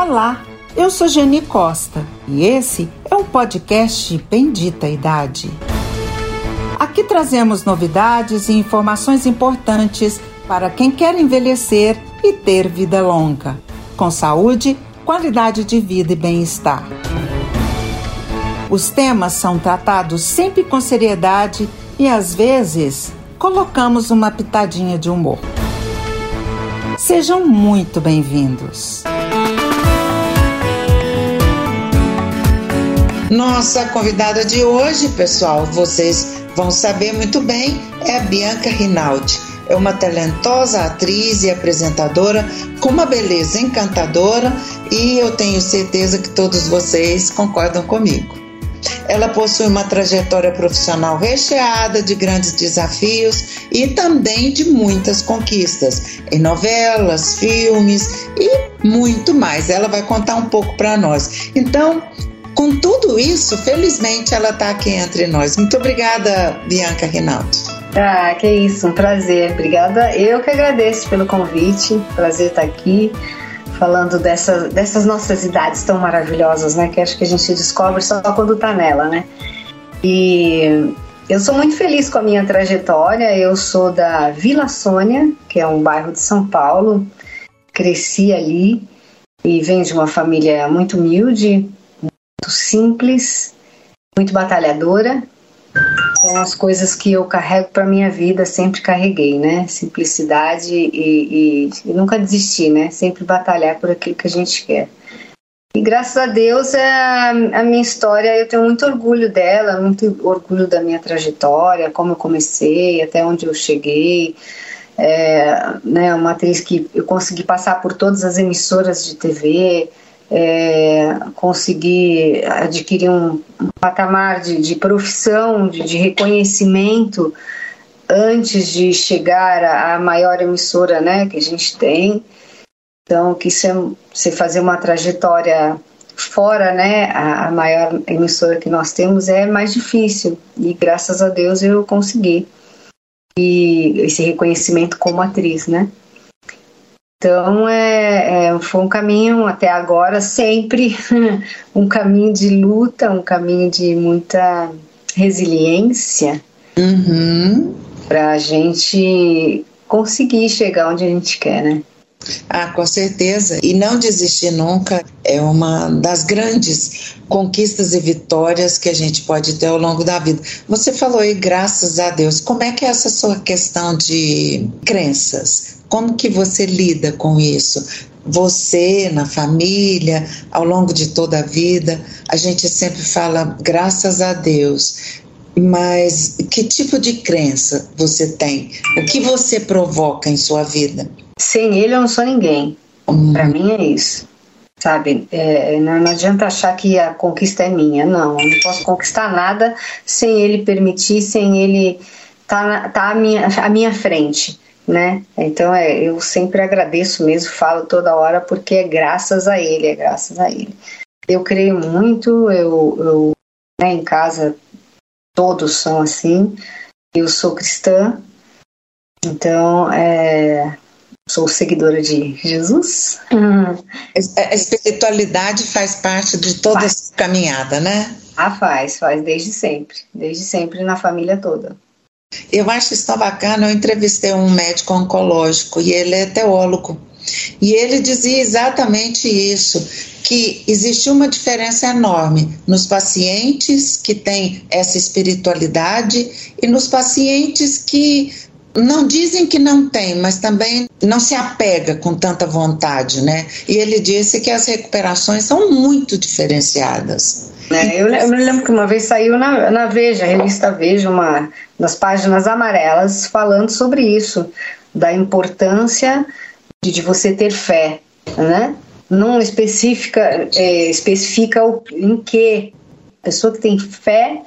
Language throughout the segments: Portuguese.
Olá, eu sou Geni Costa e esse é o podcast Bendita Idade. Aqui trazemos novidades e informações importantes para quem quer envelhecer e ter vida longa, com saúde, qualidade de vida e bem-estar. Os temas são tratados sempre com seriedade e às vezes colocamos uma pitadinha de humor. Sejam muito bem-vindos. Nossa convidada de hoje, pessoal, vocês vão saber muito bem, é a Bianca Rinaldi. É uma talentosa atriz e apresentadora com uma beleza encantadora e eu tenho certeza que todos vocês concordam comigo. Ela possui uma trajetória profissional recheada de grandes desafios e também de muitas conquistas em novelas, filmes e muito mais. Ela vai contar um pouco para nós. Então, com tudo isso, felizmente ela está aqui entre nós. Muito obrigada, Bianca Rinaldo. Ah, que isso, um prazer. Obrigada. Eu que agradeço pelo convite. Prazer estar aqui falando dessa, dessas nossas idades tão maravilhosas, né? Que acho que a gente descobre só quando está nela, né? E eu sou muito feliz com a minha trajetória. Eu sou da Vila Sônia, que é um bairro de São Paulo. Cresci ali e venho de uma família muito humilde, simples, muito batalhadora. São as coisas que eu carrego para minha vida, sempre carreguei, né? Simplicidade e, e, e, nunca desistir, né? Sempre batalhar por aquilo que a gente quer. E graças a Deus a, a minha história, eu tenho muito orgulho dela, muito orgulho da minha trajetória, como eu comecei, até onde eu cheguei. É, né, uma atriz que eu consegui passar por todas as emissoras de TV, é, conseguir adquirir um, patamar de, de profissão, de, de, reconhecimento antes de chegar à maior emissora né, que a gente tem. Então, que isso é, você fazer uma trajetória fora, né, a, a maior emissora que nós temos é mais difícil. E graças a Deus eu consegui. E esse reconhecimento como atriz, né? Então, é, é, foi um caminho até agora sempre um caminho de luta, um caminho de muita resiliência uhum. para a gente conseguir chegar onde a gente quer, né? Ah, com certeza. E não desistir nunca é uma das grandes conquistas e vitórias que a gente pode ter ao longo da vida. Você falou aí, graças a Deus. Como é que é essa sua questão de crenças? Como que você lida com isso? Você, na família, ao longo de toda a vida, a gente sempre fala graças a Deus. Mas que tipo de crença você tem? O que você provoca em sua vida? Sem ele eu não sou ninguém. Hum. Para mim é isso. Sabe, é, não, adianta achar que a conquista é minha. Não, eu não posso conquistar nada sem ele permitir, sem ele estar tá, tá à, minha, à minha frente né? Então é, eu sempre agradeço mesmo, falo toda hora porque é graças a ele, é graças a ele. Eu creio muito, eu, eu né, em casa todos são assim. Eu sou cristã, então é, sou seguidora de Jesus. A espiritualidade faz parte de toda faz. essa caminhada, né? Ah, faz, faz desde sempre, desde sempre na família toda. Eu acho isso tão bacana. Eu entrevistei um médico oncológico e ele é teólogo. E ele dizia exatamente isso, que existe uma diferença enorme nos pacientes que têm essa espiritualidade e nos pacientes que não dizem que não tem, mas também não se apega com tanta vontade, né? E ele disse que as recuperações são muito diferenciadas. É, eu, eu, me lembro que uma vez saiu na, na Veja, a revista Veja, uma das páginas amarelas, falando sobre isso, da importância de, de você ter fé, né? Não especifica, é, especifica o, em que a pessoa que tem fé,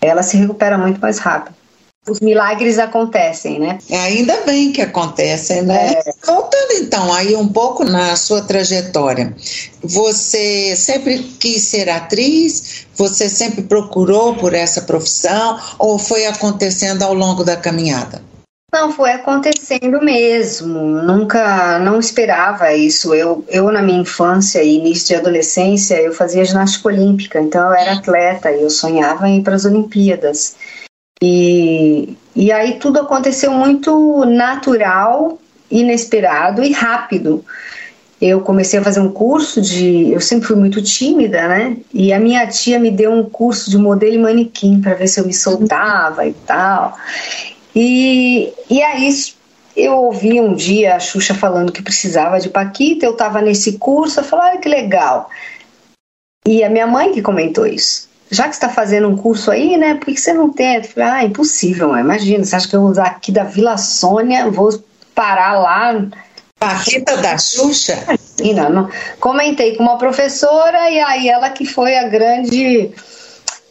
ela se recupera muito mais rápido os milagres acontecem, né? Ainda bem que acontecem, né? É. Voltando então aí um pouco na sua trajetória, você sempre quis ser atriz? Você sempre procurou por essa profissão ou foi acontecendo ao longo da caminhada? Não, foi acontecendo mesmo. Nunca, não esperava isso. Eu, eu na minha infância e início de adolescência, eu fazia ginástica olímpica, então eu era atleta e eu sonhava em ir para as Olimpíadas. E, e aí tudo aconteceu muito natural, inesperado e rápido. Eu comecei a fazer um curso de. Eu sempre fui muito tímida, né? E a minha tia me deu um curso de modelo e manequim para ver se eu me soltava e tal. E, e aí eu ouvi um dia a Xuxa falando que precisava de Paquita, eu estava nesse curso, eu falei, ah, que legal. E a minha mãe que comentou isso. Já que está fazendo um curso aí, né? Por que você não tem? Falei, ah, impossível, mãe. imagina, você acha que eu vou usar aqui da Vila Sônia, vou parar lá. Paquita da Xuxa? Sim, não. Comentei com uma professora e aí ela que foi a grande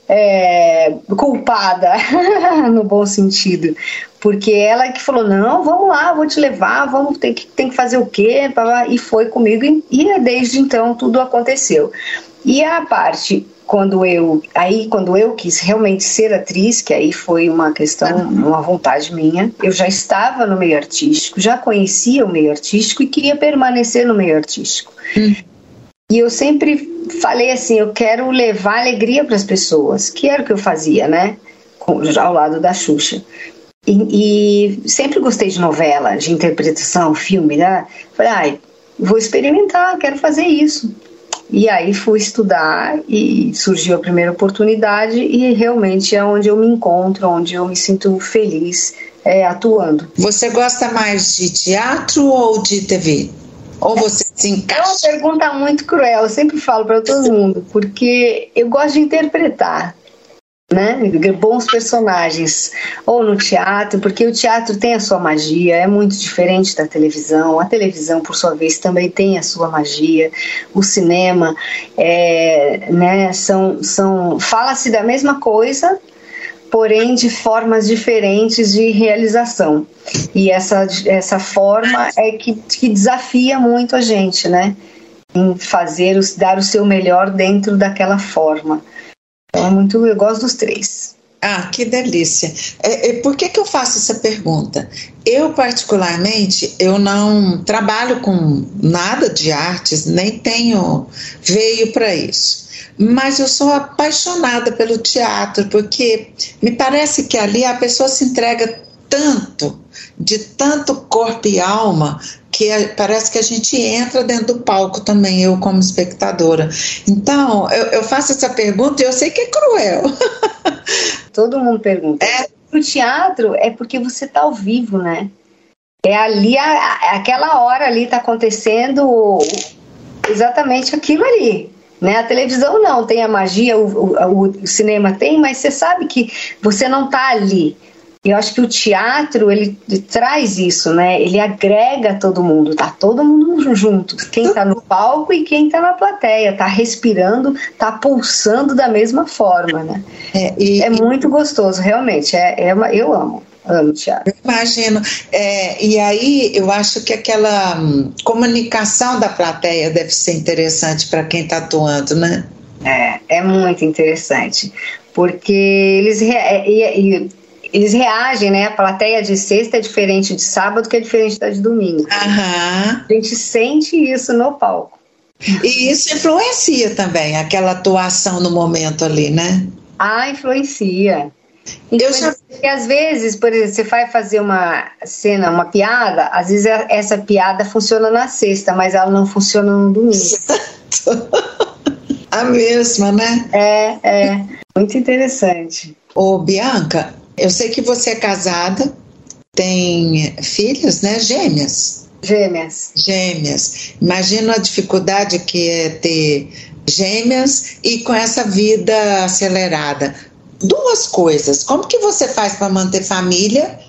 é, culpada, no bom sentido. Porque ela que falou: não, vamos lá, vou te levar, vamos ter que, tem que fazer o quê? E foi comigo, e desde então tudo aconteceu. E a parte quando eu aí quando eu quis realmente ser atriz que aí foi uma questão uma vontade minha eu já estava no meio artístico já conhecia o meio artístico e queria permanecer no meio artístico hum. E eu sempre falei assim, eu quero levar alegria para as pessoas, que era o que eu fazia, né? Ao lado da Xuxa. E, e, sempre gostei de novela, de interpretação, filme, né? Falei, ai, vou experimentar, quero fazer isso. E aí fui estudar e surgiu a primeira oportunidade e realmente é onde eu me encontro, onde eu me sinto feliz é, atuando. Você gosta mais de teatro ou de TV? Ou você se encaixa? É uma pergunta muito cruel, eu sempre falo para todo mundo, porque eu gosto de interpretar. Né? bons personagens ou no teatro, porque o teatro tem a sua magia, é muito diferente da televisão. A televisão, por sua vez, também tem a sua magia. O cinema, é, né? São, são fala-se da mesma coisa, porém de formas diferentes de realização. E essa, essa forma é que, que desafia muito a gente, né? Em fazer, dar o seu melhor dentro daquela forma. Então, é muito, eu gosto dos três. Ah, que delícia. É, é, por que, que eu faço essa pergunta? Eu, particularmente, eu não trabalho com nada de artes, nem tenho veio para isso mas eu sou apaixonada pelo teatro, porque me parece que ali a pessoa se entrega tanto, de tanto corpo e alma, que parece que a gente entra dentro do palco também, eu como espectadora. Então, eu, eu faço essa pergunta e eu sei que é cruel. Todo mundo pergunta. É. O teatro é porque você está ao vivo, né? É ali, a, aquela hora ali está acontecendo exatamente aquilo ali. Né? A televisão não, tem a magia, o, o, o cinema tem, mas você sabe que você não está ali. Eu acho que o teatro ele, traz isso, né? Ele agrega todo mundo, tá todo mundo junto. Quem está no palco e quem está na plateia, tá respirando, tá pulsando da mesma forma, né? É, e, é muito gostoso, realmente. É, é uma, eu amo. Amo teatro. Imagino. É, e aí eu acho que aquela hum, comunicação da plateia deve ser interessante para quem está atuando, né? É, é muito interessante. Porque eles, é, e, eles reagem, né? A plateia de sexta é diferente de sábado, que é diferente da de domingo. Uhum. A gente sente isso no palco. E isso influencia também, aquela atuação no momento ali, né? Ah, influencia. Eu já... Porque às vezes, por exemplo, você vai fazer uma cena, uma piada, às vezes essa piada funciona na sexta, mas ela não funciona no domingo. A mesma, né? É, é. Muito interessante. Ô, Bianca, eu sei que você é casada, tem filhas, né? Gêmeas. Gêmeas. Gêmeas. Imagina a dificuldade que é ter gêmeas e com essa vida acelerada duas coisas. Como que você faz para manter família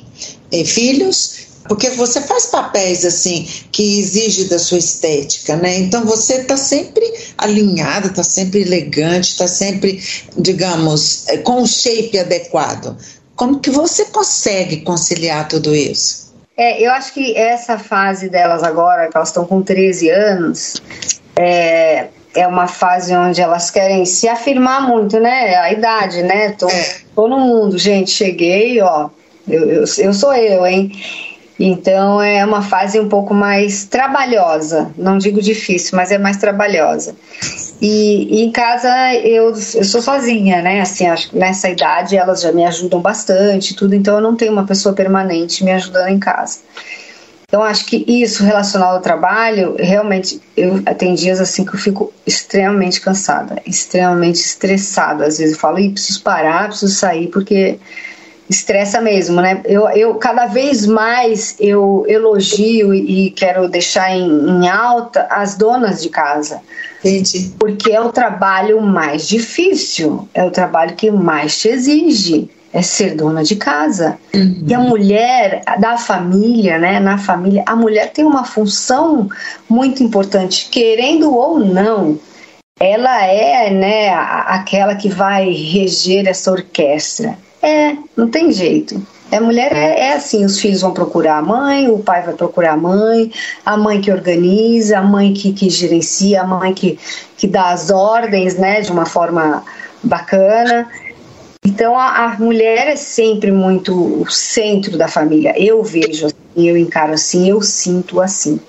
e filhos? Porque você faz papéis assim que exige da sua estética, né? Então você está sempre alinhada, está sempre elegante, está sempre, digamos, com o shape adequado. Como que você consegue conciliar tudo isso? É, eu acho que essa fase delas agora, que elas estão com 13 anos, é, é uma fase onde elas querem se afirmar muito, né? A idade, né? Tô, é. tô no mundo, gente, cheguei, ó, Eu, eu, eu sou eu, hein? Então é uma fase um pouco mais trabalhosa, não digo difícil, mas é mais trabalhosa. E, e em casa eu, eu sou sozinha, né? Assim, acho que nessa idade elas já me ajudam bastante, tudo, então eu não tenho uma pessoa permanente me ajudando em casa. Então acho que isso relacionado ao trabalho, realmente eu tem dias assim que eu fico extremamente cansada, extremamente estressada. Às vezes eu falo, preciso parar, preciso sair porque estressa mesmo, né? Eu, eu cada vez mais eu elogio e quero deixar em, em alta as donas de casa. Entendi. Porque é o trabalho mais difícil, é o trabalho que mais te exige é ser dona de casa. Uhum. E a mulher da família, né, na família, a mulher tem uma função muito importante, querendo ou não. Ela é, né, aquela que vai reger essa orquestra. É, não tem jeito. A mulher é, é, assim, os filhos vão procurar a mãe, o pai vai procurar a mãe, a mãe que organiza, a mãe que, que gerencia, a mãe que, que dá as ordens, né, de uma forma bacana. Então a, a mulher é sempre muito o centro da família. Eu vejo assim, eu encaro assim, eu sinto assim.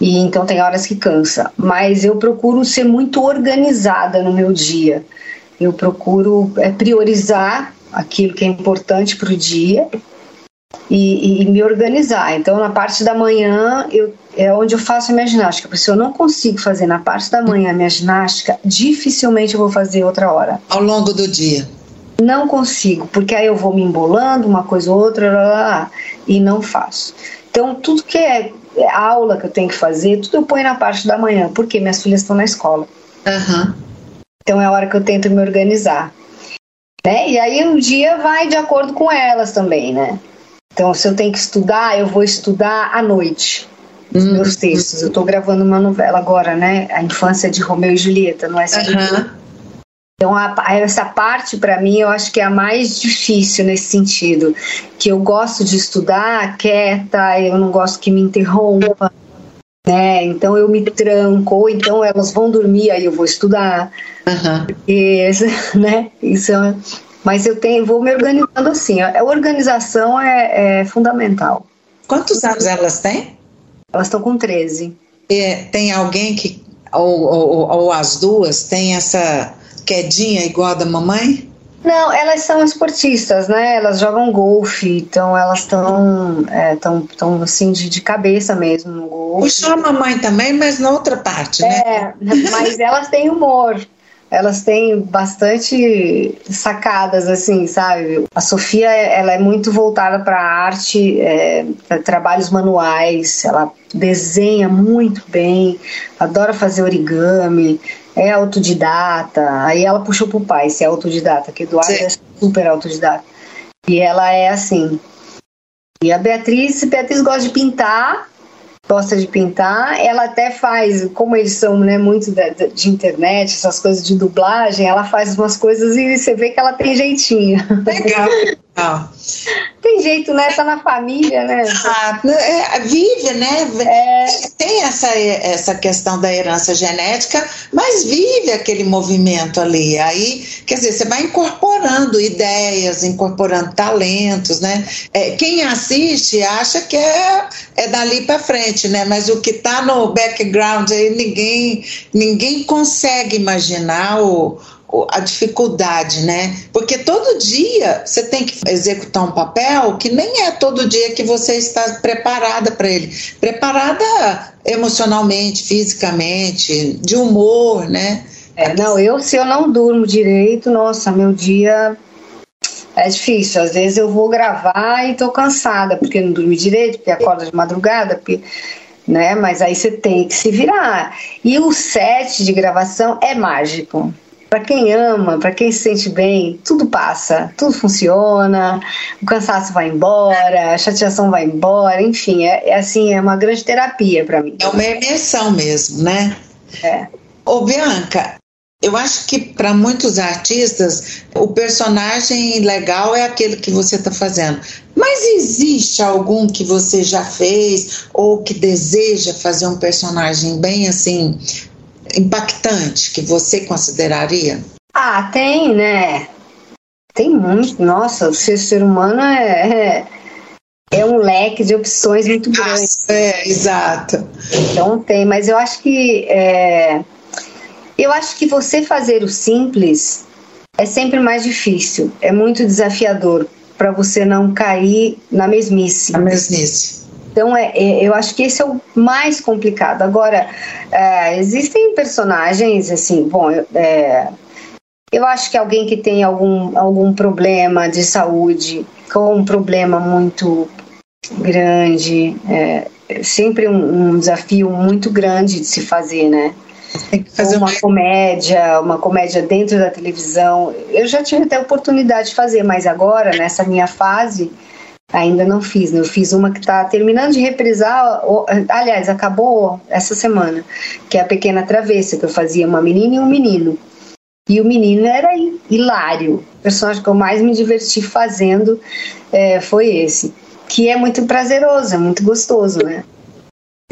E então tem horas que cansa, mas eu procuro ser muito organizada no meu dia. Eu procuro é, priorizar aquilo que é importante para o dia e, e, me organizar. Então, na parte da manhã, eu, é onde eu faço a minha ginástica. Porque se eu não consigo fazer na parte da manhã a minha ginástica, dificilmente eu vou fazer outra hora. Ao longo do dia? Não consigo, porque aí eu vou me embolando, uma coisa ou outra, lá, lá, lá, e não faço. Então, tudo que é, é aula que eu tenho que fazer, tudo eu ponho na parte da manhã, porque minhas filhas estão na escola. Uhum. Então é a hora que eu tento me organizar. Né? E aí o dia vai de acordo com elas também, né? Então, se eu tenho que estudar, eu vou estudar à noite os uhum. meus textos. Eu estou gravando uma novela agora, né? A infância de Romeu e Julieta no SBT. Uhum. Então, a, essa parte, para mim, eu acho que é a mais difícil nesse sentido. Que eu gosto de estudar quieta, eu não gosto que me interrompa, né? Então eu me tranco, ou então elas vão dormir, aí eu vou estudar. Uhum. Né? Isso é, mas eu tenho, vou me organizando assim. A organização é, é fundamental. Quantos anos elas têm? Elas estão com 13. E tem alguém que, ou, ou, ou as duas, tem essa quedinha igual a da mamãe? Não, elas são esportistas, né? Elas jogam golfe, então elas estão é, tão, tão assim de, de cabeça mesmo no golfe. Puxou a mamãe também, mas na outra parte, né? É, mas elas têm humor. Elas têm bastante sacadas, assim, sabe? A Sofia, ela é muito voltada para arte, é, para trabalhos manuais. Ela desenha muito bem, adora fazer origami é autodidata. Aí ela puxou pro pai se é autodidata, que Eduardo Sim. é super autodidata. E ela é assim. E a Beatriz, Beatriz gosta de pintar, gosta de pintar. Ela até faz, como eles são né, muito de, de, internet, essas coisas de dublagem, ela faz umas coisas e você vê que ela tem jeitinho. Legal. Legal. Tem jeito, né? Tá na família, né? Ah, é, vive, né? É. Tem essa, essa questão da herança genética, mas vive aquele movimento ali. Aí, quer dizer, você vai incorporando ideias, incorporando talentos, né? É, quem assiste acha que é, é dali para frente, né? Mas o que está no background aí, ninguém, ninguém consegue imaginar o a dificuldade, né? Porque todo dia você tem que executar um papel que nem é todo dia que você está preparada para ele. Preparada emocionalmente, fisicamente, de humor, né? É, não, eu se eu não durmo direito, nossa, meu dia é difícil. Às vezes eu vou gravar e tô cansada, porque não dormi direito, porque acorda de madrugada, porque né? Mas aí você tem que se virar. E o set de gravação é mágico para quem ama, para quem se sente bem, tudo passa, tudo funciona, o cansaço vai embora, a chateação vai embora, enfim, é, é assim, é uma grande terapia para mim. É uma imersão mesmo, né? É. Ô Bianca, eu acho que para muitos artistas o personagem legal é aquele que você está fazendo. Mas existe algum que você já fez ou que deseja fazer um personagem bem assim impactante que você consideraria? Ah, tem, né? Tem muito. Nossa, o ser, humano é, é, é um leque de opções muito grande. É, exato. Então tem, mas eu acho que é, eu acho que você fazer o simples é sempre mais difícil, é muito desafiador para você não cair na mesmice. Na mesmice. Então, é, é, eu acho que esse é o mais complicado. Agora, é, existem personagens, assim, bom, é, eu acho que alguém que tem algum, algum problema de saúde, com um problema muito grande, é, sempre um, um desafio muito grande de se fazer, né? Tem que fazer uma, uma comédia, uma comédia dentro da televisão. Eu já tive até a oportunidade de fazer, mas agora, nessa minha fase, ainda não fiz. Né? Eu fiz uma que está terminando de reprisar, aliás, acabou essa semana, que é a Pequena Travessa, que eu fazia uma menina e um menino. E o menino era hilário. O personagem que eu mais me diverti fazendo é, foi esse. Que é muito prazeroso, é muito gostoso, né?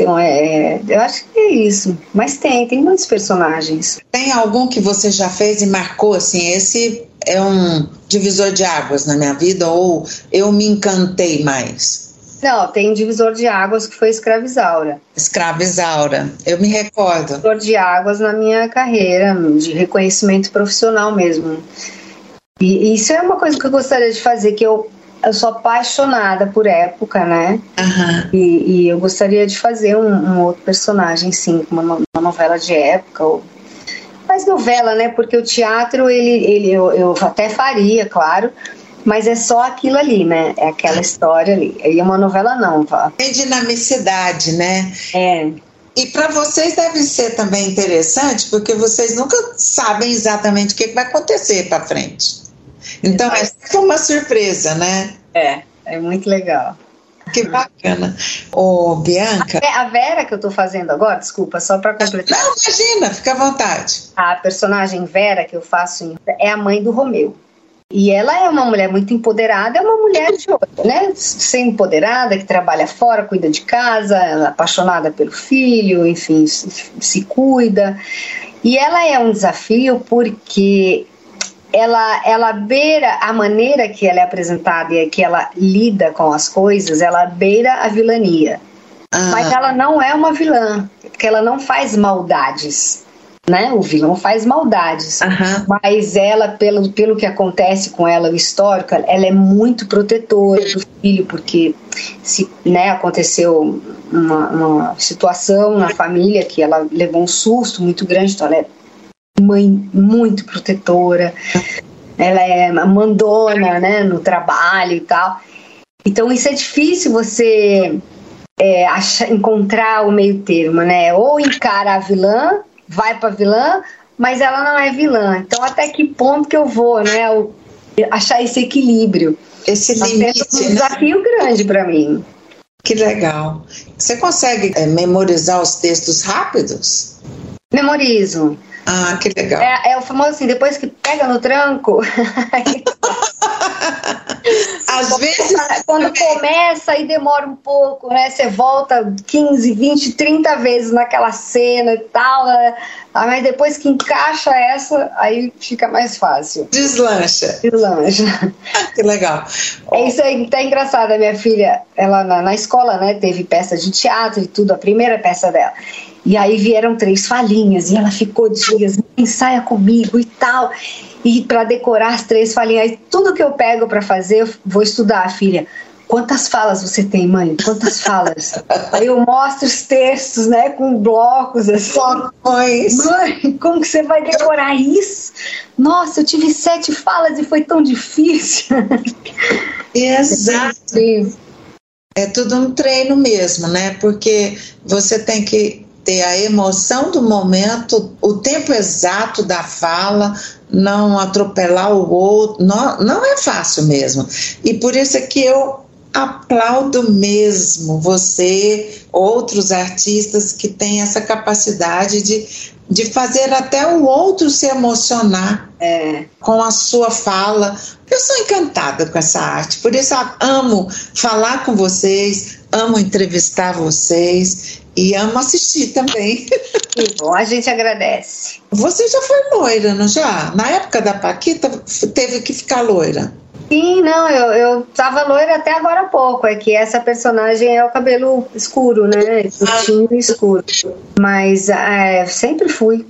Então, é, é, eu acho que é isso. Mas tem, tem muitos personagens. Tem algum que você já fez e marcou assim? Esse é um divisor de águas na minha vida ou eu me encantei mais? Não, tem um divisor de águas que foi Escravizaura. Escravizaura, eu me recordo. Divisor de águas na minha carreira, de reconhecimento profissional mesmo. E isso é uma coisa que eu gostaria de fazer, que eu eu sou apaixonada por época, né? Uhum. E, e, eu gostaria de fazer um, um outro personagem, sim, uma, uma, novela de época. Ou... Mas novela, né? Porque o teatro, ele, ele eu, eu até faria, claro, mas é só aquilo ali, né? É aquela história ali. E uma novela não. Tem dinamicidade, né? É. E para vocês deve ser também interessante, porque vocês nunca sabem exatamente o que vai acontecer para frente. Então é sempre uma surpresa, né? É, é muito legal. Que bacana. Ô, Bianca. A Vera que eu tô fazendo agora, desculpa, só para completar. Não, imagina, fica à vontade. A personagem Vera que eu faço é a mãe do Romeu. E ela é uma mulher muito empoderada, é uma mulher de outra, né? Ser empoderada, que trabalha fora, cuida de casa, ela é apaixonada pelo filho, enfim, se, se cuida. E ela é um desafio porque ela, ela beira a maneira que ela é apresentada e que ela lida com as coisas, ela beira a vilania. Ah. Mas ela não é uma vilã, porque ela não faz maldades. Né? O vilão faz maldades, uhum. mas ela, pelo, pelo que acontece com ela, o histórico, ela é muito protetora do filho, porque se né, aconteceu uma, uma situação na família que ela levou um susto muito grande, então ela é mãe muito protetora, ela é mandona, né, no trabalho e tal. Então isso é difícil você é, achar, encontrar o meio termo, né? Ou encara a vilã, vai para vilã, mas ela não é vilã. Então até que ponto que eu vou, né? Achar esse equilíbrio. Esse limite, um desafio né? grande para mim. Que legal. Você consegue é, memorizar os textos rápidos? Memorizo. Ah, que legal. É, é o famoso assim, depois que pega no tranco. Às vezes. Quando começa e demora um pouco, né? Você volta 15, 20, 30 vezes naquela cena e tal, né? Ah, mas depois que encaixa essa, aí fica mais fácil. Deslancha. Deslancha. que legal. É isso aí tá engraçado. A minha filha, ela na, na escola, né, teve peça de teatro e tudo, a primeira peça dela. E aí vieram três falinhas e ela ficou dias, ensaia comigo e tal. E para decorar as três falinhas, tudo que eu pego para fazer, eu vou estudar, filha. Quantas falas você tem, mãe? Quantas falas? aí eu mostro os textos, né, com blocos assim. Mãe, como que você vai decorar isso? Nossa, eu tive sete falas e foi tão difícil. Exato. É tudo um treino mesmo, né? Porque você tem que ter a emoção do momento, o tempo exato da fala, não atropelar o outro, não, não é fácil mesmo. E por isso é que eu aplaudo mesmo você, outros artistas que têm essa capacidade de, de fazer até o outro se emocionar é. com a sua fala. Eu sou encantada com essa arte, por isso amo falar com vocês, amo entrevistar vocês e amo assistir também. Que bom, a gente agradece. Você já foi loira, não já? Na época da Paquita, teve que ficar loira. Sim, não, eu, eu tava loira até agora há pouco. É que essa personagem é o cabelo escuro, né? Curtinho e escuro. Mas é, sempre fui.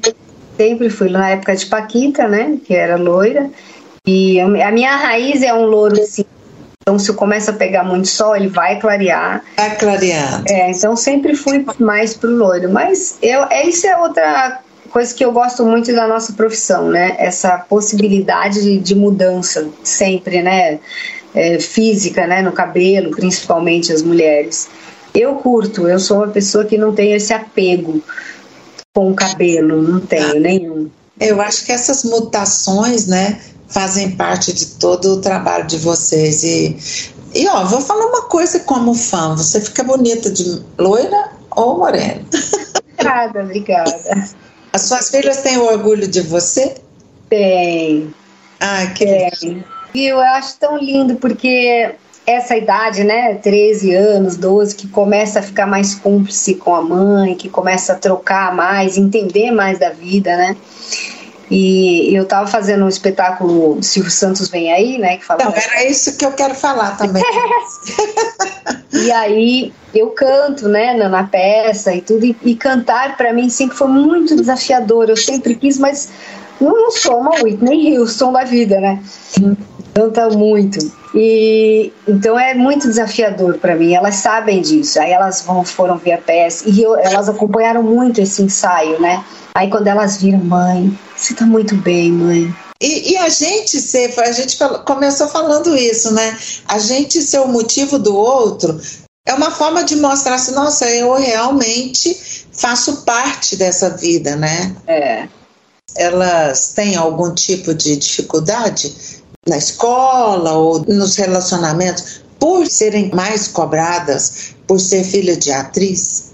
Sempre fui. Na época de Paquita, né? Que era loira. E a minha raiz é um louro assim. Então, se começa a pegar muito sol, ele vai clarear. Vai clarear. É, então sempre fui mais pro loiro. Mas eu, é, isso é outra coisa que eu gosto muito da nossa profissão, né? Essa possibilidade de, de mudança sempre, né? É, física, né? No cabelo, principalmente as mulheres. Eu curto, eu sou uma pessoa que não tem esse apego com o cabelo, não tenho ah, nenhum. Eu acho que essas mutações, né, fazem parte de todo o trabalho de vocês e e ó, vou falar uma coisa como fã, você fica bonita de loira ou morena? Obrigada, obrigada. As suas filhas têm orgulho de você? Tem. Ah, que tem. E eu acho tão lindo porque essa idade, né, 13 anos, 12, que começa a ficar mais cúmplice com a mãe, que começa a trocar mais, entender mais da vida, né? E eu estava fazendo um espetáculo Silvio Santos Vem Aí, né? Que fala Não, era isso que eu quero falar também. e aí eu canto, né, na, na peça e tudo, e, e cantar para mim sempre foi muito desafiador. Eu sempre quis, mas eu não sou uma Whitney Houston da vida, né? Canta muito. E então é muito desafiador para mim. Elas sabem disso. Aí elas vão, foram ver a peça e eu, elas acompanharam muito esse ensaio, né? Aí quando elas viram, mãe, você tá muito bem, mãe. E, e, a gente ser, a gente começou falando isso, né? A gente ser o motivo do outro é uma forma de mostrar assim, nossa, eu realmente faço parte dessa vida, né? É. Elas têm algum tipo de dificuldade na escola ou nos relacionamentos por serem mais cobradas por ser filha de atriz?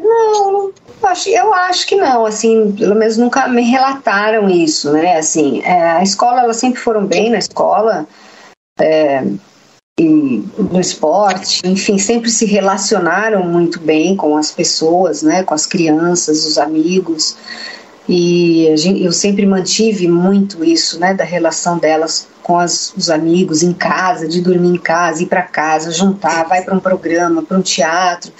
Não, acho, eu acho que não, assim, pelo menos nunca me relataram isso, né? Assim, é, a escola, elas sempre foram bem na escola, é, e no esporte, enfim, sempre se relacionaram muito bem com as pessoas, né? Com as crianças, os amigos. E eu sempre mantive muito isso, né? Da relação delas com as, os amigos em casa, de dormir em casa, ir para casa, juntar, vai para um programa, para um teatro.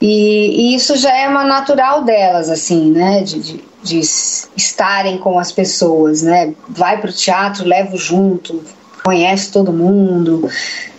E, e, isso já é uma natural delas, assim, né? De, de, de estarem com as pessoas, né? Vai para o teatro, leva junto, conhece todo mundo,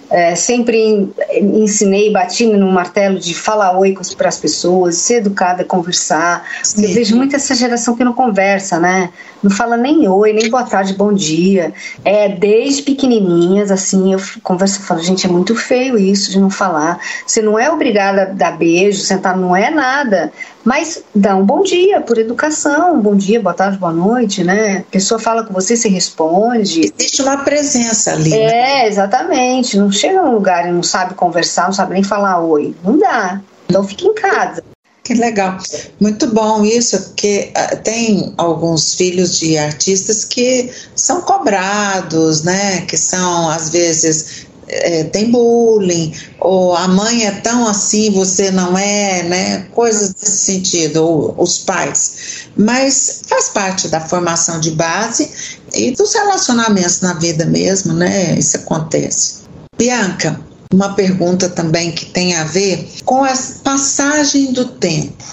é, sempre ensinei, bati no martelo de falar oi para as pessoas, ser educada, conversar. Sim. Eu vejo muito essa geração que não conversa, né? Não fala nem oi, nem boa tarde, bom dia. É, desde pequenininhas, assim, eu converso e falo, gente, é muito feio isso de não falar. Você não é obrigada a dar beijo, sentar, não é nada. Mas dá um bom dia por educação, bom dia, boa tarde, boa noite, né? A pessoa fala com você, você responde. Existe uma presença ali. Né? É, exatamente. Não chega num lugar e não sabe conversar, não sabe nem falar oi. Não dá. Então fica em casa. Que legal. Muito bom isso, porque uh, tem alguns filhos de artistas que são cobrados, né? Que são, às vezes, é, tem bullying, ou a mãe é tão assim, você não é, né? Coisas desse sentido, ou os pais. Mas faz parte da formação de base e dos relacionamentos na vida mesmo, né? Isso acontece. Bianca, uma pergunta também que tem a ver com a passagem do tempo.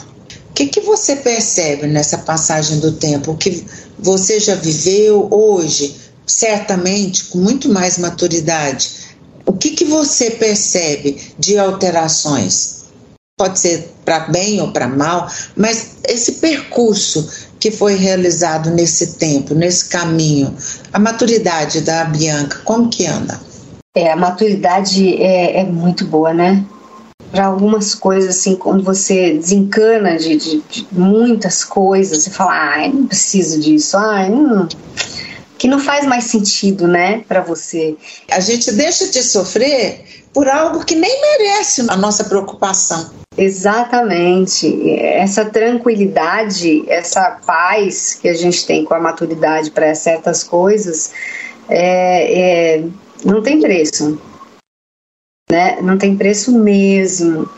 O que, que você percebe nessa passagem do tempo? O que você já viveu hoje, certamente com muito mais maturidade, o que, que você percebe de alterações? Pode ser para bem ou para mal, mas esse percurso que foi realizado nesse tempo, nesse caminho, a maturidade da Bianca, como que anda? É, a maturidade é, é muito boa, né? Para algumas coisas, assim, quando você desencana de, de, de, muitas coisas, você fala, ai, não preciso disso, ai, não, que não faz mais sentido, né, para você. A gente deixa de sofrer por algo que nem merece a nossa preocupação. Exatamente. Essa tranquilidade, essa paz que a gente tem com a maturidade para certas coisas, é, é, não tem preço. né? Não tem preço mesmo.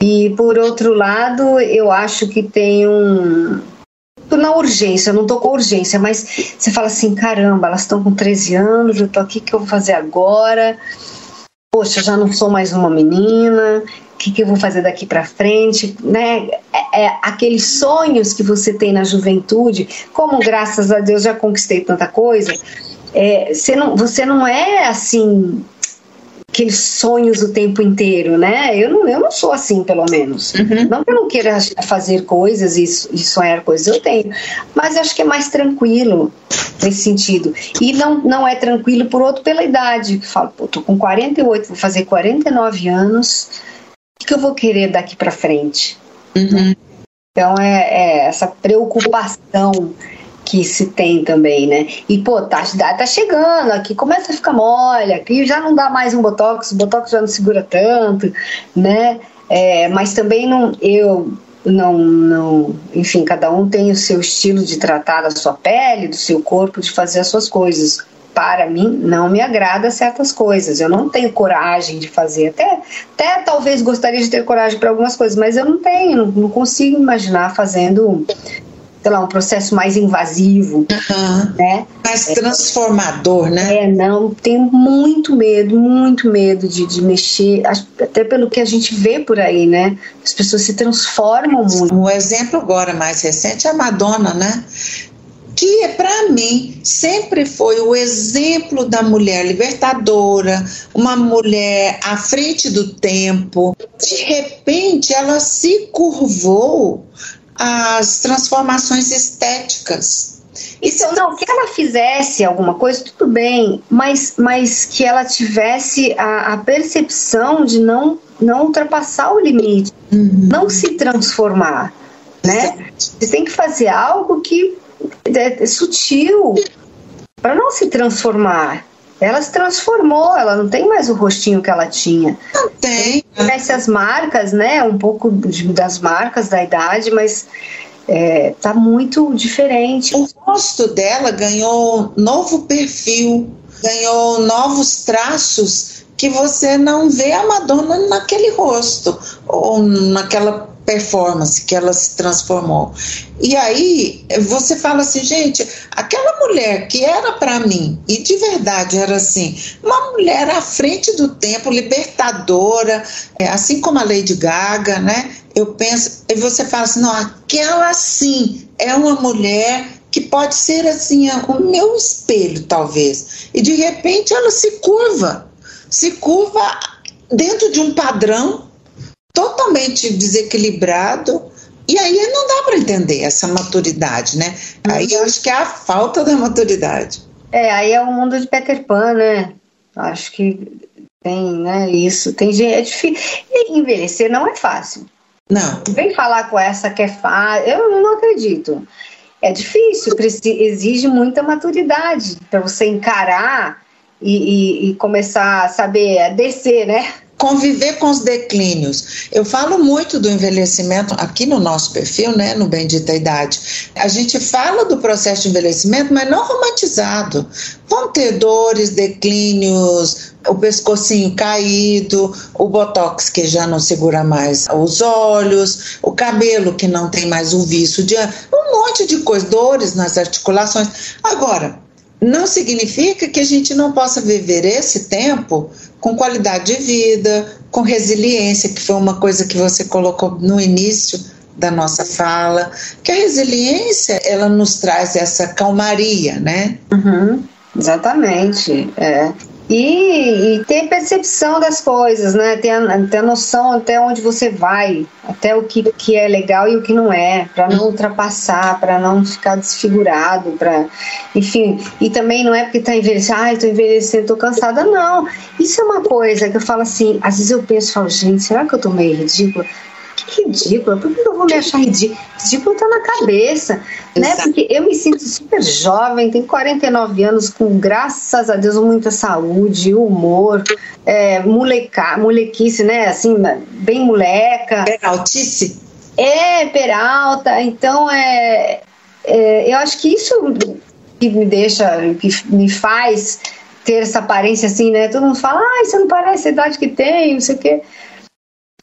E por outro lado, eu acho que tem um na urgência, não tô com urgência, mas você fala assim, caramba, elas estão com 13 anos, eu tô aqui, o que eu vou fazer agora? Poxa, já não sou mais uma menina, o que, que eu vou fazer daqui para frente, né? É, é, aqueles sonhos que você tem na juventude, como graças a Deus já conquistei tanta coisa, é, você, não, você não é assim aqueles sonhos o tempo inteiro, né? Eu não, eu não sou assim, pelo menos. Uhum. Não que eu não queira fazer coisas e, e, sonhar coisas, eu tenho. Mas acho que é mais tranquilo nesse sentido. E não, não é tranquilo, por outro, pela idade. Que falo, pô, tô com 48, vou fazer 49 anos, o que eu vou querer daqui para frente? Uhum. Então é, é essa preocupação que se tem também, né? E, pô, tá, tá chegando, aqui começa a ficar mole, aqui já não dá mais um botox, o botox já não segura tanto, né? É, mas também não, eu não, não, enfim, cada um tem o seu estilo de tratar da sua pele, do seu corpo, de fazer as suas coisas. Para mim, não me agrada certas coisas. Eu não tenho coragem de fazer. Até, até talvez gostaria de ter coragem para algumas coisas, mas eu não tenho, não, não consigo imaginar fazendo sei lá, um processo mais invasivo, uhum. né? Mais transformador, né? É, não, tenho muito medo, muito medo de, de mexer, até pelo que a gente vê por aí, né? As pessoas se transformam muito. Um exemplo agora mais recente é a Madonna, né? que para mim sempre foi o exemplo da mulher libertadora, uma mulher à frente do tempo. De repente, ela se curvou as transformações estéticas. Então, não, que ela fizesse alguma coisa, tudo bem, mas, mas que ela tivesse a, a percepção de não, não ultrapassar o limite, uhum. não se transformar, né? Você tem que fazer algo que é, é sutil para não se transformar. Ela se transformou, ela não tem mais o rostinho que ela tinha. Não tem. Conhece as marcas, né? Um pouco das marcas da idade, mas é, tá muito diferente. O rosto dela ganhou novo perfil, ganhou novos traços que você não vê a Madonna naquele rosto ou naquela performance que ela se transformou. E aí você fala assim, gente, aquela mulher que era para mim e de verdade era assim, uma mulher à frente do tempo, libertadora, é, assim como a Lady Gaga, né? Eu penso, e você fala assim, não, aquela sim é uma mulher que pode ser assim o meu espelho talvez. E de repente ela se curva, se curva dentro de um padrão totalmente desequilibrado. E aí não dá para entender essa maturidade, né? Aí eu acho que é a falta da maturidade. É, aí é o mundo de Peter Pan, né? Acho que tem, né? Isso. Tem gente. É difícil. Envelhecer não é fácil. Não. Vem falar com essa que é fácil. Eu não acredito. É difícil, exige muita maturidade para você encarar e, e, e, começar a saber descer, né? Conviver com os declínios. Eu falo muito do envelhecimento aqui no nosso perfil, né, no Bendita Idade. A gente fala do processo de envelhecimento, mas não romantizado. Vão ter dores, declínios, o pescocinho caído, o botox que já não segura mais os olhos, o cabelo que não tem mais o vício de um monte de coisas, dores nas articulações. Agora, não significa que a gente não possa viver esse tempo com qualidade de vida, com resiliência, que foi uma coisa que você colocou no início da nossa fala, que a resiliência ela nos traz essa calmaria, né? Uhum, exatamente. É. E, e, ter percepção das coisas, né? Ter ter noção até onde você vai, até o que, que é legal e o que não é, para não ultrapassar, para não ficar desfigurado, para, enfim. E também não é porque tá envelhecendo, ai, tô envelhecendo, tô cansada, não. Isso é uma coisa que eu falo assim, às vezes eu penso, falo, gente, será que eu tô meio ridícula? Que ridícula, por que eu vou me achar ridícula? Ridículo tá na cabeça, né? Porque eu me sinto super jovem, tenho 49 anos, com graças a Deus muita saúde, humor, é, moleca, molequice, né? Assim, bem moleca. Peraltice? É, peralta, então é, é eu acho que isso que me deixa, que me faz ter essa aparência assim, né? Todo mundo fala, ah, você não parece a idade que tem, não sei o quê.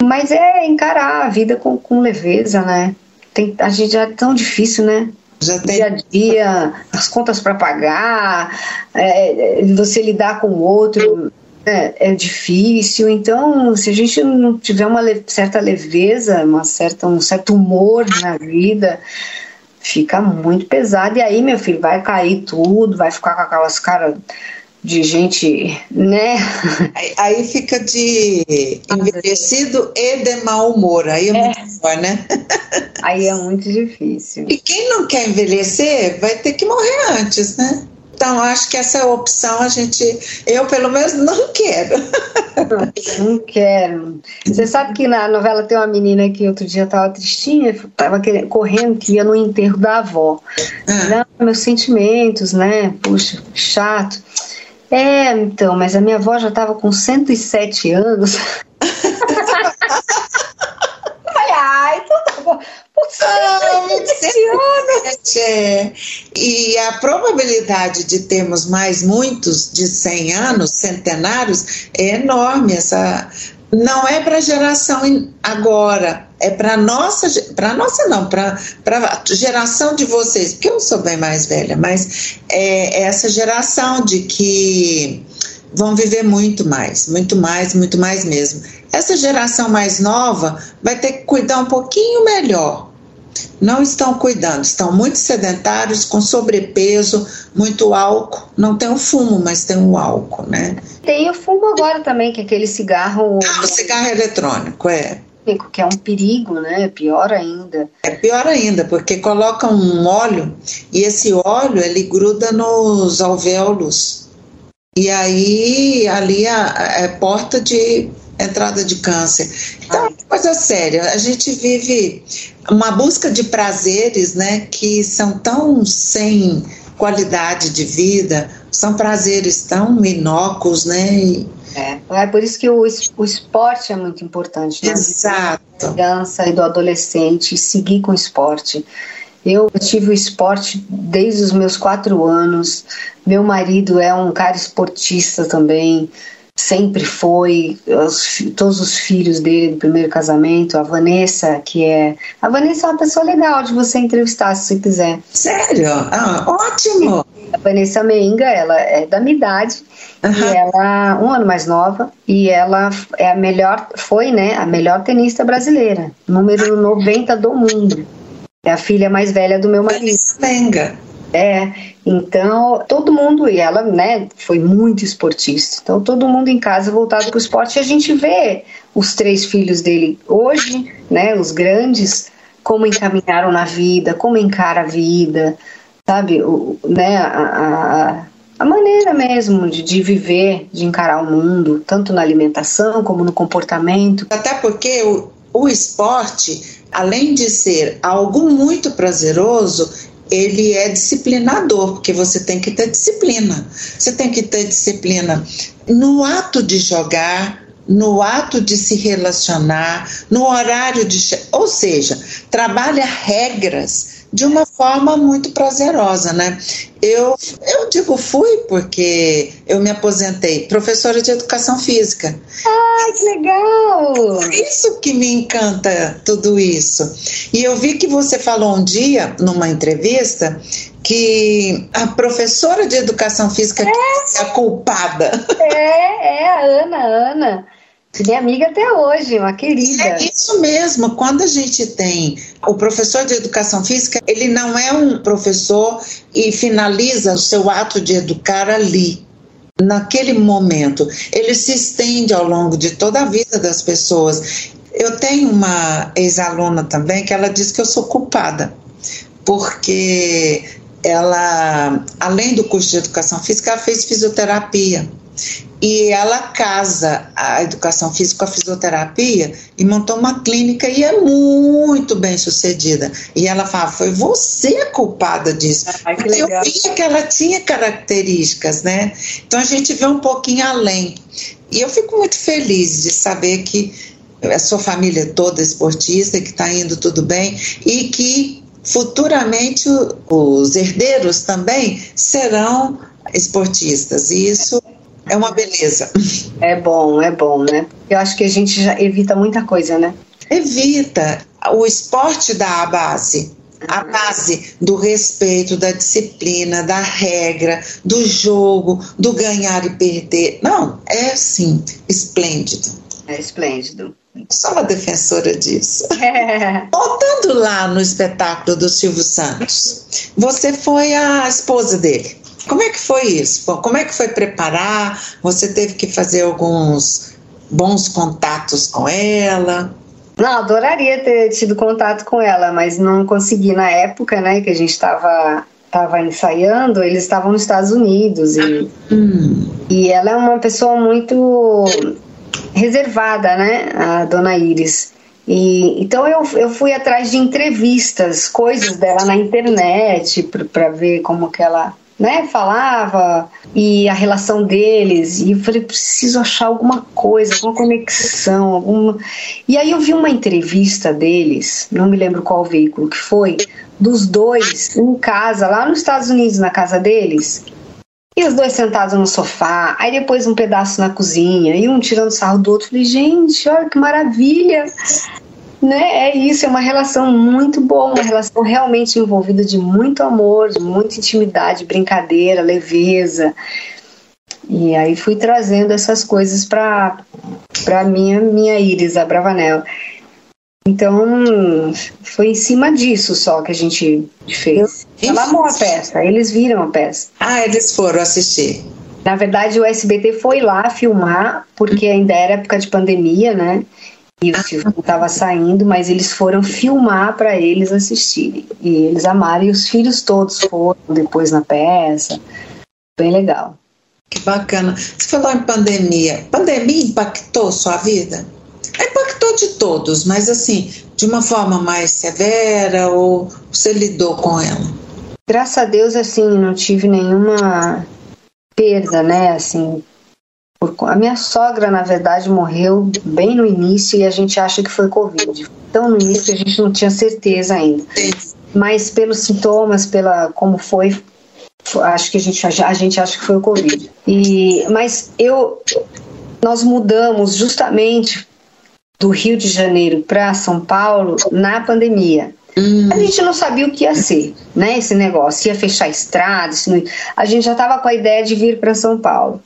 Mas é encarar a vida com, com leveza, né? Tem, a gente já é tão difícil, né? Já tem... Dia a dia, as contas para pagar, é, é, você lidar com o outro é, é, difícil. Então, se a gente não tiver uma le certa leveza, uma certa, um certo humor na vida, fica muito pesado. E aí, meu filho, vai cair tudo, vai ficar com aquelas caras de gente, né? Aí, aí, fica de envelhecido e de mau humor, aí é, é. muito pior, né? aí é muito difícil. E quem não quer envelhecer vai ter que morrer antes, né? Então, acho que essa opção a gente, eu pelo menos não quero. Não, não quero. Você sabe que na novela tem uma menina que outro dia estava tristinha, estava correndo que ia no enterro da avó. Ah. Não, meus sentimentos, né? Puxa, chato. É, então, mas a minha avó já estava com 107 anos. ai, então tá bom. Ah, é. E a probabilidade de termos mais muitos de 100 anos, centenários, é enorme. Essa, não é para a geração agora, é para nossa, para nossa não, para a geração de vocês, porque eu sou bem mais velha, mas é essa geração de que vão viver muito mais, muito mais, muito mais mesmo. Essa geração mais nova vai ter que cuidar um pouquinho melhor. Não estão cuidando, estão muito sedentários, com sobrepeso, muito álcool. Não tem o fumo, mas tem o álcool, né? Tem o fumo agora também, que é aquele cigarro. Ah, o cigarro eletrônico, é que é um perigo, né? Pior ainda. É pior ainda, porque coloca um óleo e esse óleo ele gruda nos alvéolos e aí ali é porta de entrada de câncer. Então, é coisa séria. A gente vive uma busca de prazeres, né, que são tão sem qualidade de vida, são prazeres tão inócuos, né? É, é por isso que o, o esporte é muito importante. Né? Exato. Da criança e do adolescente, seguir com o esporte. Eu tive o esporte desde os meus quatro anos. Meu marido é um cara esportista também, sempre foi. Os, todos os filhos dele do primeiro casamento, a Vanessa, que é. A Vanessa é uma pessoa legal de você entrevistar se você quiser. Sério? Ah, ótimo! A Vanessa Menga, ela é da minha idade. Uhum. E ela, um ano mais nova, e ela é a melhor, foi, né, a melhor tenista brasileira, número 90 do mundo. É a filha mais velha do meu marido. Venga. É, então todo mundo, e ela, né, foi muito esportista. Então todo mundo em casa voltado para o esporte. E a gente vê os três filhos dele hoje, né, os grandes, como encaminharam na vida, como encara a vida, sabe, o, né, a, a, a maneira mesmo de, de, viver, de encarar o mundo, tanto na alimentação como no comportamento. Até porque o, o esporte além de ser algo muito prazeroso, ele é disciplinador, porque você tem que ter disciplina. Você tem que ter disciplina no ato de jogar, no ato de se relacionar, no horário de. Ou seja, trabalha regras de uma forma muito prazerosa, né? Eu, eu digo fui porque eu me aposentei professora de educação física. Ah, que legal! Isso que me encanta tudo isso. E eu vi que você falou um dia numa entrevista que a professora de educação física é, é a culpada. É, é a Ana, Ana. Minha amiga até hoje, uma querida. É isso mesmo. Quando a gente tem o professor de educação física, ele não é um professor e finaliza o seu ato de educar ali, naquele momento. Ele se estende ao longo de toda a vida das pessoas. Eu tenho uma ex-aluna também que ela diz que eu sou culpada, porque ela, além do curso de educação física, ela fez fisioterapia e ela casa a educação física com a fisioterapia e montou uma clínica e é muito bem sucedida. E ela fala, foi você a culpada disso. Ai, eu via que ela tinha características, né? Então a gente vê um pouquinho além. E eu fico muito feliz de saber que a sua família toda é esportista, que está indo tudo bem e que futuramente os herdeiros também serão esportistas. E isso É uma beleza. É bom, é bom, né? Eu acho que a gente já evita muita coisa, né? Evita. O esporte dá a base. A base do respeito, da disciplina, da regra, do jogo, do ganhar e perder. Não, é sim, esplêndido. É esplêndido. Sou uma defensora disso. É. Voltando lá no espetáculo do Silvio Santos, você foi a esposa dele. Como é que foi isso? Como é que foi preparar? Você teve que fazer alguns bons contatos com ela? Não, adoraria ter tido contato com ela, mas não consegui na época, né, que a gente estava tava ensaiando, eles estavam nos Estados Unidos e, hum. e ela é uma pessoa muito reservada, né, a dona Iris. E, então eu, eu fui atrás de entrevistas, coisas dela na internet para ver como que ela né, falava e a relação deles. E eu falei, preciso achar alguma coisa, alguma conexão, alguma. E aí eu vi uma entrevista deles, não me lembro qual veículo que foi, dos dois em casa, lá nos Estados Unidos, na casa deles. E os dois sentados no sofá, aí depois um pedaço na cozinha, e um tirando sarro do outro. Falei, gente, olha que maravilha! Né? É isso, é uma relação muito boa, uma relação realmente envolvida de muito amor, de muita intimidade, brincadeira, leveza. E aí fui trazendo essas coisas para para minha minha Iris, a Bravanel. Então, foi em cima disso só que a gente fez. Ela amou a peça, eles viram a peça. Ah, eles foram assistir. Na verdade, o SBT foi lá filmar, porque ainda era época de pandemia, né? E o filme estava saindo, mas eles foram filmar para eles assistirem. E eles amaram, e os filhos todos foram depois na peça. Bem legal. Que bacana. Você falou em pandemia. Pandemia impactou sua vida? Impactou de todos, mas assim, de uma forma mais severa ou você lidou com ela? Graças a Deus, assim, não tive nenhuma perda, né? Assim, a minha sogra, na verdade, morreu bem no início e a gente acha que foi Covid. Então, no início, a gente não tinha certeza ainda. Mas pelos sintomas, pela como foi, acho que a gente, a gente acha que foi o Covid. E, mas eu, nós mudamos justamente do Rio de Janeiro para São Paulo na pandemia. Hum. A gente não sabia o que ia ser, né? Esse negócio, ia fechar a estrada, não... a gente já estava com a ideia de vir para São Paulo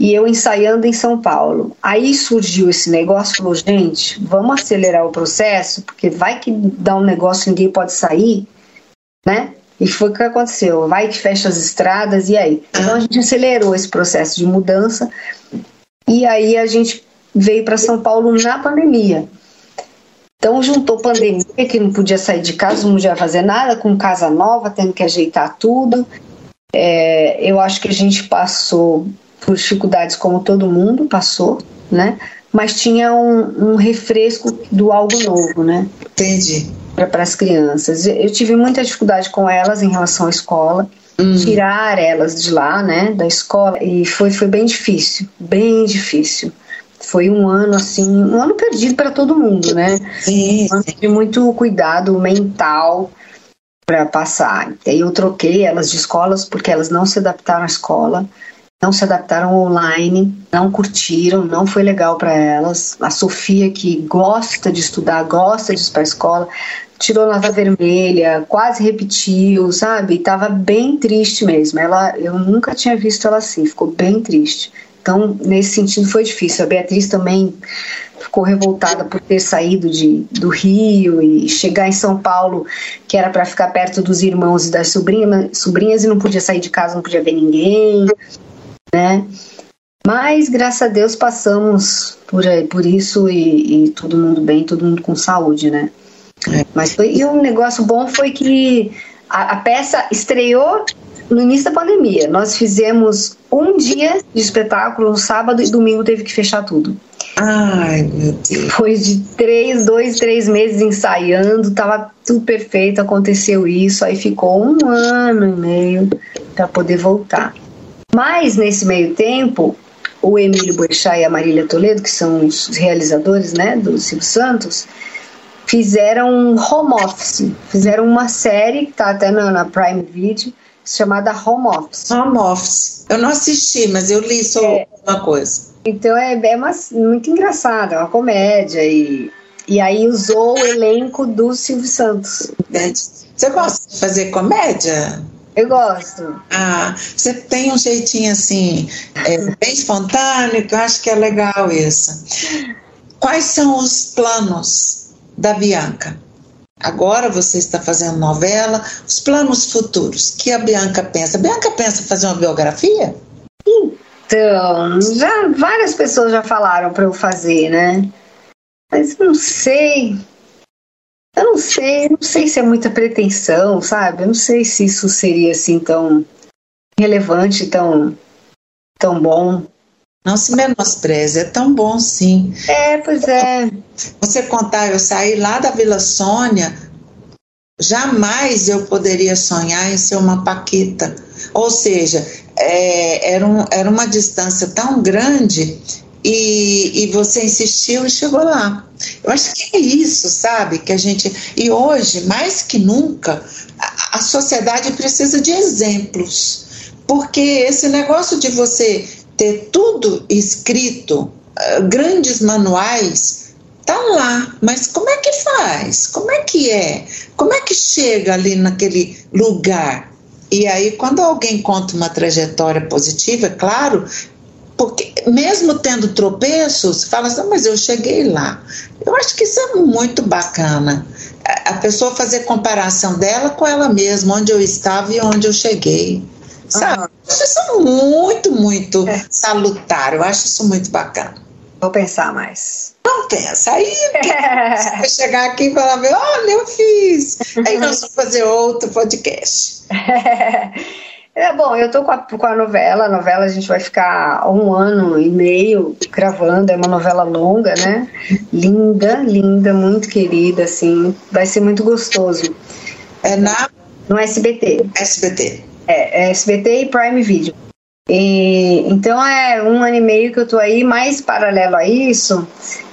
e eu ensaiando em São Paulo. Aí surgiu esse negócio, falou, gente, vamos acelerar o processo, porque vai que dá um negócio ninguém pode sair, né? E foi o que aconteceu, vai que fecha as estradas, e aí? Então a gente acelerou esse processo de mudança, e aí a gente veio para São Paulo na pandemia. Então juntou pandemia, que não podia sair de casa, não podia fazer nada, com casa nova, tendo que ajeitar tudo. É, eu acho que a gente passou por dificuldades como todo mundo passou, né? Mas tinha um, um refresco do algo novo, né? Entendi. Para as crianças. Eu tive muita dificuldade com elas em relação à escola. Hum. Tirar elas de lá, né? Da escola. E foi, foi bem difícil. Bem difícil foi um ano assim, um ano perdido para todo mundo, né? Sim, um ano de muito cuidado mental para passar. E aí eu troquei elas de escolas porque elas não se adaptaram à escola não se adaptaram online, não curtiram, não foi legal para elas. A Sofia, que gosta de estudar, gosta de ir para a escola, tirou nota vermelha, quase repetiu, sabe? Tava bem triste mesmo. Ela, eu nunca tinha visto ela assim, ficou bem triste. Então, nesse sentido, foi difícil. A Beatriz também ficou revoltada por ter saído de, do Rio e chegar em São Paulo, que era para ficar perto dos irmãos e das sobrinhas, sobrinhas, e não podia sair de casa, não podia ver ninguém né? Mas graças a Deus passamos por, por isso e, e todo mundo bem, todo mundo com saúde, né? É. Mas foi, e um negócio bom foi que a, a, peça estreou no início da pandemia. Nós fizemos um dia de espetáculo, no sábado e domingo teve que fechar tudo. Ai, meu Deus. Depois de três, dois, três meses ensaiando, tava tudo perfeito, aconteceu isso, aí ficou um ano e meio para poder voltar. Mas, nesse meio tempo, o Emílio Boechat e a Marília Toledo, que são os realizadores né, do Silvio Santos, fizeram um home office, fizeram uma série que está até na, na, Prime Video, chamada Home Office. Home Office. Eu não assisti, mas eu li sobre é, uma coisa. Então é, é uma, muito engraçado, é uma comédia e, e aí usou o elenco do Silvio Santos. Você gosta de fazer comédia? Eu gosto. Ah, você tem um jeitinho assim, é, bem espontâneo, que eu acho que é legal isso. Quais são os planos da Bianca? Agora você está fazendo novela, os planos futuros, que a Bianca pensa? A Bianca pensa em fazer uma biografia? Então, já várias pessoas já falaram para eu fazer, né? Mas não sei. Eu não sei, não sei se é muita pretensão, sabe? Eu não sei se isso seria assim tão relevante, tão, tão bom. Não se menospreze, é tão bom sim. É, pois é. Você contar, eu saí lá da Vila Sônia, jamais eu poderia sonhar em ser uma Paquita. Ou seja, é, era, um, era uma distância tão grande e, e você insistiu e chegou lá. Eu acho que é isso, sabe? Que a gente. E hoje, mais que nunca, a, a sociedade precisa de exemplos. Porque esse negócio de você ter tudo escrito, uh, grandes manuais, tá lá. Mas como é que faz? Como é que é? Como é que chega ali naquele lugar? E aí, quando alguém conta uma trajetória positiva, é claro porque mesmo tendo tropeços, fala assim, mas eu cheguei lá. Eu acho que isso é muito bacana. A pessoa fazer comparação dela com ela mesma, onde eu estava e onde eu cheguei. Sabe? Uhum. Isso é muito, muito é. salutar. Eu acho isso muito bacana. Vou pensar mais. Não pensa. Aí é. vai chegar aqui e falar: olha, eu fiz. Aí nós vamos fazer outro podcast. É bom, eu tô com a, com a novela. A novela a gente vai ficar um ano e meio gravando. É uma novela longa, né? Linda, linda, muito querida, assim. Vai ser muito gostoso. É na no SBT. SBT. É, é SBT e Prime Video. E, então é um ano e meio que eu tô aí, mais paralelo a isso,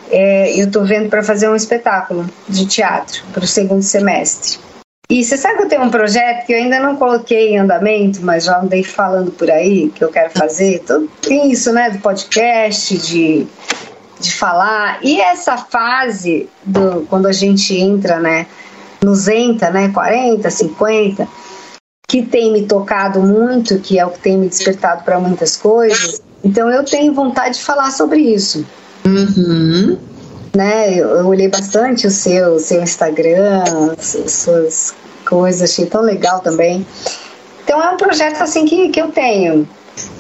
é, eu tô vendo para fazer um espetáculo de teatro para o segundo semestre. E você sabe que eu tenho um projeto que eu ainda não coloquei em andamento, mas já andei falando por aí que eu quero fazer. Tudo tem isso, né? Do podcast, de, de falar. E essa fase do quando a gente entra, né? Nos entra, né? 40, 50, que tem me tocado muito, que é o que tem me despertado para muitas coisas. Então eu tenho vontade de falar sobre isso. Uhum né? Eu, eu, olhei bastante o seu, seu Instagram, suas coisas, achei tão legal também. Então é um projeto assim que, que eu tenho.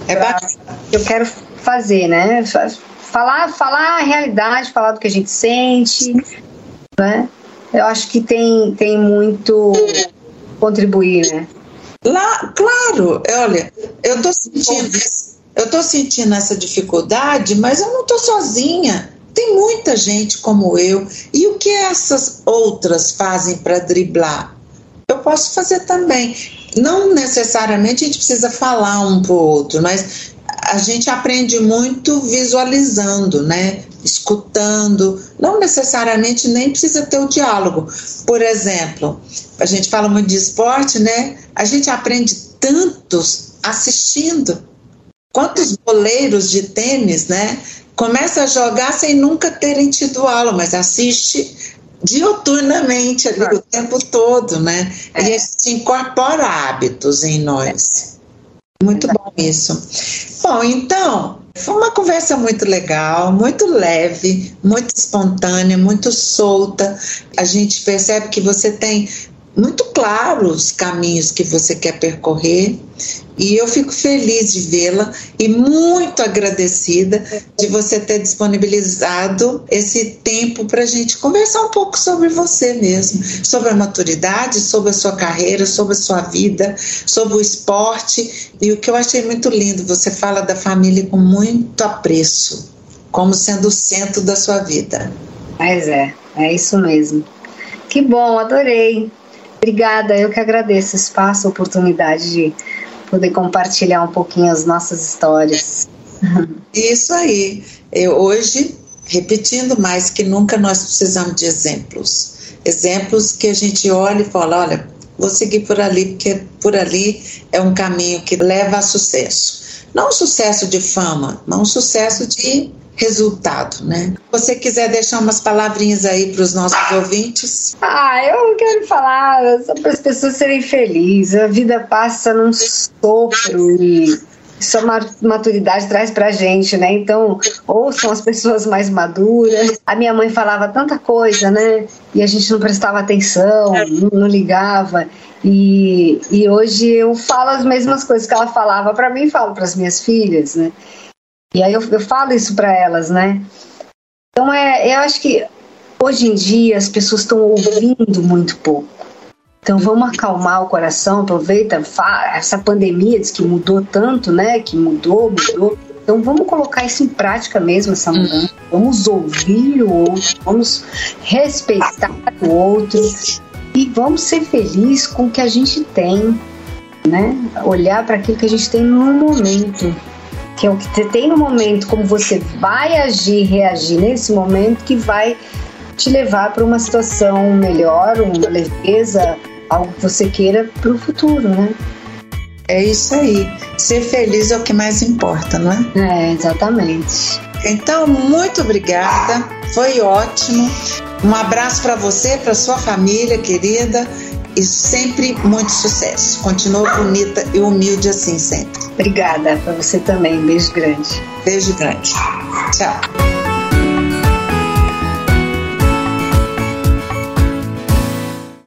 É bacana. Eu quero fazer, né? Falar, falar a realidade, falar do que a gente sente, né? Eu acho que tem, tem muito contribuir, né? Lá, claro, olha, eu tô sentindo, eu tô sentindo essa dificuldade, mas eu não tô sozinha. Tem muita gente como eu. E o que essas outras fazem para driblar? Eu posso fazer também. Não necessariamente a gente precisa falar um para o outro, mas a gente aprende muito visualizando, né? Escutando. Não necessariamente nem precisa ter o diálogo. Por exemplo, a gente fala muito de esporte, né? A gente aprende tantos assistindo. Quantos boleiros de tênis, né? Começa a jogar sem nunca terem tido aula, mas assiste diuturnamente ali o tempo todo, né? É. E gente incorpora hábitos em nós. Muito bom isso. Bom, então, foi uma conversa muito legal, muito leve, muito espontânea, muito solta. A gente percebe que você tem muito claro os caminhos que você quer percorrer e eu fico feliz de vê-la e muito agradecida de você ter disponibilizado esse tempo para a gente conversar um pouco sobre você mesmo, sobre a maturidade, sobre a sua carreira, sobre a sua vida, sobre o esporte. E o que eu achei muito lindo, você fala da família com muito apreço, como sendo o centro da sua vida. Mas é, é isso mesmo. Que bom, adorei. Obrigada, eu que agradeço o espaço, a oportunidade de poder compartilhar um pouquinho as nossas histórias. Isso aí. Eu, hoje, repetindo mais que nunca, nós precisamos de exemplos. Exemplos que a gente olha e fala: olha, vou seguir por ali, porque por ali é um caminho que leva a sucesso. Não um sucesso de fama, mas um sucesso de resultado, né? Você quiser deixar umas palavrinhas aí para os nossos ouvintes. Ah, eu quero falar só para as pessoas serem felizes. A vida passa num sopro e só maturidade traz pra gente, né? Então, ouçam as pessoas mais maduras. A minha mãe falava tanta coisa, né? E a gente não prestava atenção, não ligava. E, e hoje eu falo as mesmas coisas que ela falava para mim, falo para as minhas filhas, né? E aí eu, eu falo isso para elas, né? Então é, eu acho que hoje em dia as pessoas estão ouvindo muito pouco. Então vamos acalmar o coração, aproveita, essa pandemia diz que mudou tanto, né? Que mudou, mudou. Então vamos colocar isso em prática mesmo, essa hum. mudança. Vamos ouvir o outro, vamos respeitar o outro e vamos ser felizes com o que a gente tem, né? Olhar para aquilo que a gente tem no momento, que é o que você tem no momento, como você vai agir, reagir nesse momento que vai te levar para uma situação melhor, uma leveza, algo que você queira para o futuro, né? É isso aí. Ser feliz é o que mais importa, não é? É, exatamente. Então, muito obrigada. Foi ótimo. Um abraço para você, para sua família querida e sempre muito sucesso. Continua bonita e humilde assim sempre. Obrigada para você também. Beijo grande. Beijo grande. Tchau.